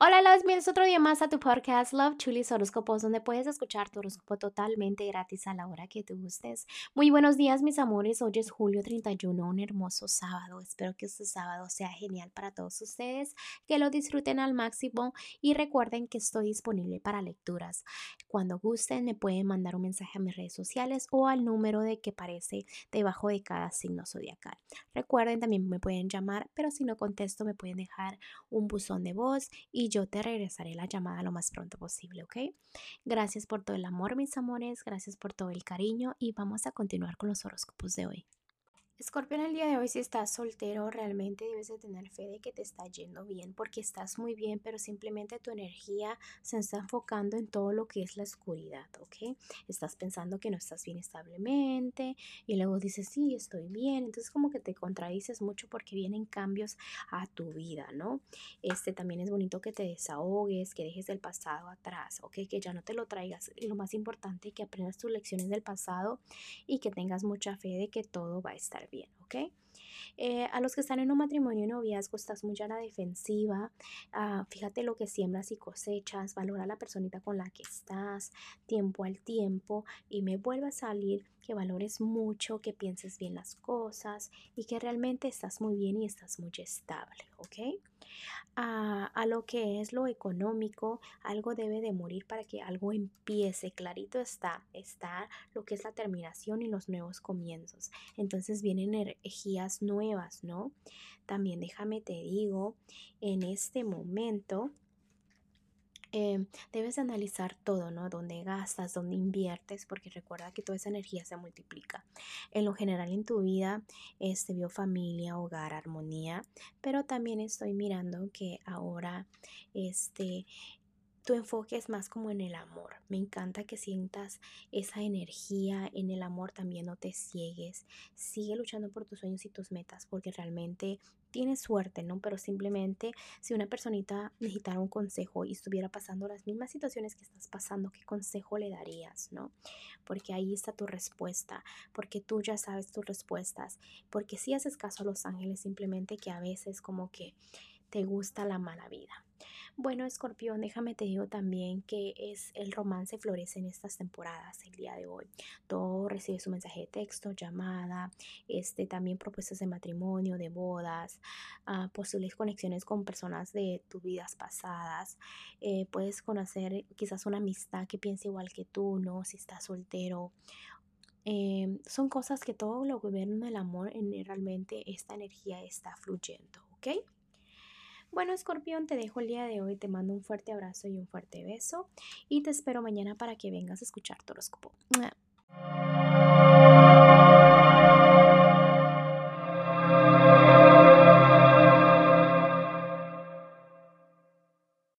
Hola, las bienvenidos otro día más a tu podcast Love Chulis Horóscopos, donde puedes escuchar tu horóscopo totalmente gratis a la hora que te gustes. Muy buenos días, mis amores. Hoy es julio 31, un hermoso sábado. Espero que este sábado sea genial para todos ustedes, que lo disfruten al máximo y recuerden que estoy disponible para lecturas. Cuando gusten, me pueden mandar un mensaje a mis redes sociales o al número de que aparece debajo de cada signo zodiacal. Recuerden, también me pueden llamar, pero si no contesto, me pueden dejar un buzón de voz y yo te regresaré la llamada lo más pronto posible, ¿ok? Gracias por todo el amor, mis amores, gracias por todo el cariño y vamos a continuar con los horóscopos de hoy. Escorpión, el día de hoy, si estás soltero, realmente debes de tener fe de que te está yendo bien, porque estás muy bien, pero simplemente tu energía se está enfocando en todo lo que es la oscuridad, ¿ok? Estás pensando que no estás bien establemente y luego dices, sí, estoy bien. Entonces, como que te contradices mucho porque vienen cambios a tu vida, ¿no? Este también es bonito que te desahogues, que dejes el pasado atrás, ¿ok? Que ya no te lo traigas. Y lo más importante, que aprendas tus lecciones del pasado y que tengas mucha fe de que todo va a estar bien, ¿ok? Eh, a los que están en un matrimonio y noviazgo, estás muy a la defensiva. Ah, fíjate lo que siembras y cosechas. Valora a la personita con la que estás, tiempo al tiempo. Y me vuelve a salir que valores mucho, que pienses bien las cosas y que realmente estás muy bien y estás muy estable, ¿ok? A, lo que es lo económico, algo debe de morir para que algo empiece. Clarito está, está lo que es la terminación y los nuevos comienzos. Entonces vienen energías nuevas, ¿no? También déjame te digo, en este momento Em, debes analizar todo, ¿no? Dónde gastas, dónde inviertes, porque recuerda que toda esa energía se multiplica. En lo general en tu vida, este, vio familia, hogar, armonía, pero también estoy mirando que ahora, este, tu enfoque es más como en el amor. Me encanta que sientas esa energía en el amor, también no te ciegues. Sigue luchando por tus sueños y tus metas porque realmente tienes suerte, ¿no? Pero simplemente si una personita necesitara un consejo y estuviera pasando las mismas situaciones que estás pasando, ¿qué consejo le darías, ¿no? Porque ahí está tu respuesta, porque tú ya sabes tus respuestas, porque si haces caso a los ángeles, simplemente que a veces como que te gusta la mala vida. Bueno, escorpión, déjame te digo también que es el romance florece en estas temporadas, el día de hoy. Todo recibe su mensaje de texto, llamada, este, también propuestas de matrimonio, de bodas, uh, posibles conexiones con personas de tus vidas pasadas. Eh, puedes conocer quizás una amistad que piense igual que tú, ¿no? Si estás soltero em, son cosas que todo lo gobierna el amor, en realmente esta energía está fluyendo, ¿ok? Bueno, escorpión, te dejo el día de hoy, te mando un fuerte abrazo y un fuerte beso y te espero mañana para que vengas a escuchar tu horóscopo.